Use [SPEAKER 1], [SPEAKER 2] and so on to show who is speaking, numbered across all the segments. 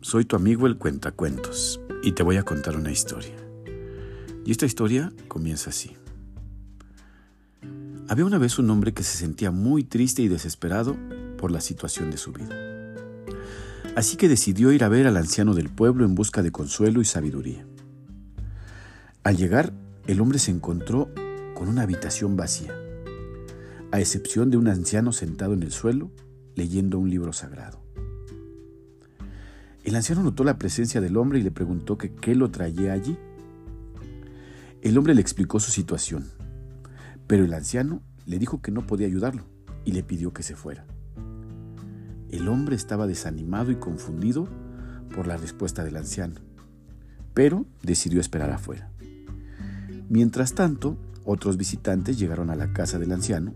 [SPEAKER 1] soy tu amigo el Cuentacuentos y te voy a contar una historia. Y esta historia comienza así. Había una vez un hombre que se sentía muy triste y desesperado por la situación de su vida. Así que decidió ir a ver al anciano del pueblo en busca de consuelo y sabiduría. Al llegar, el hombre se encontró con una habitación vacía, a excepción de un anciano sentado en el suelo leyendo un libro sagrado. El anciano notó la presencia del hombre y le preguntó que qué lo traía allí. El hombre le explicó su situación, pero el anciano le dijo que no podía ayudarlo y le pidió que se fuera. El hombre estaba desanimado y confundido por la respuesta del anciano, pero decidió esperar afuera. Mientras tanto, otros visitantes llegaron a la casa del anciano,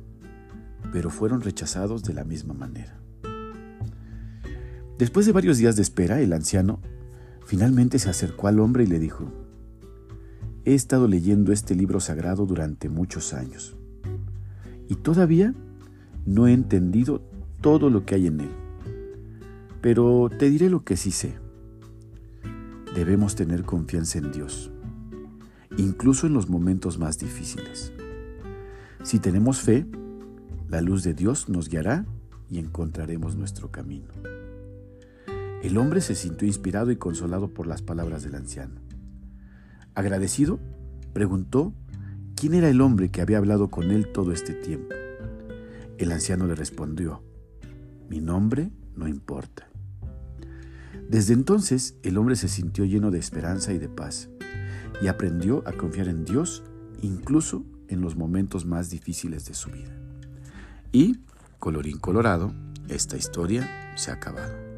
[SPEAKER 1] pero fueron rechazados de la misma manera. Después de varios días de espera, el anciano finalmente se acercó al hombre y le dijo, He estado leyendo este libro sagrado durante muchos años y todavía no he entendido todo lo que hay en él. Pero te diré lo que sí sé. Debemos tener confianza en Dios, incluso en los momentos más difíciles. Si tenemos fe, la luz de Dios nos guiará y encontraremos nuestro camino. El hombre se sintió inspirado y consolado por las palabras del anciano. Agradecido, preguntó quién era el hombre que había hablado con él todo este tiempo. El anciano le respondió, mi nombre no importa. Desde entonces el hombre se sintió lleno de esperanza y de paz y aprendió a confiar en Dios incluso en los momentos más difíciles de su vida. Y, colorín colorado, esta historia se ha acabado.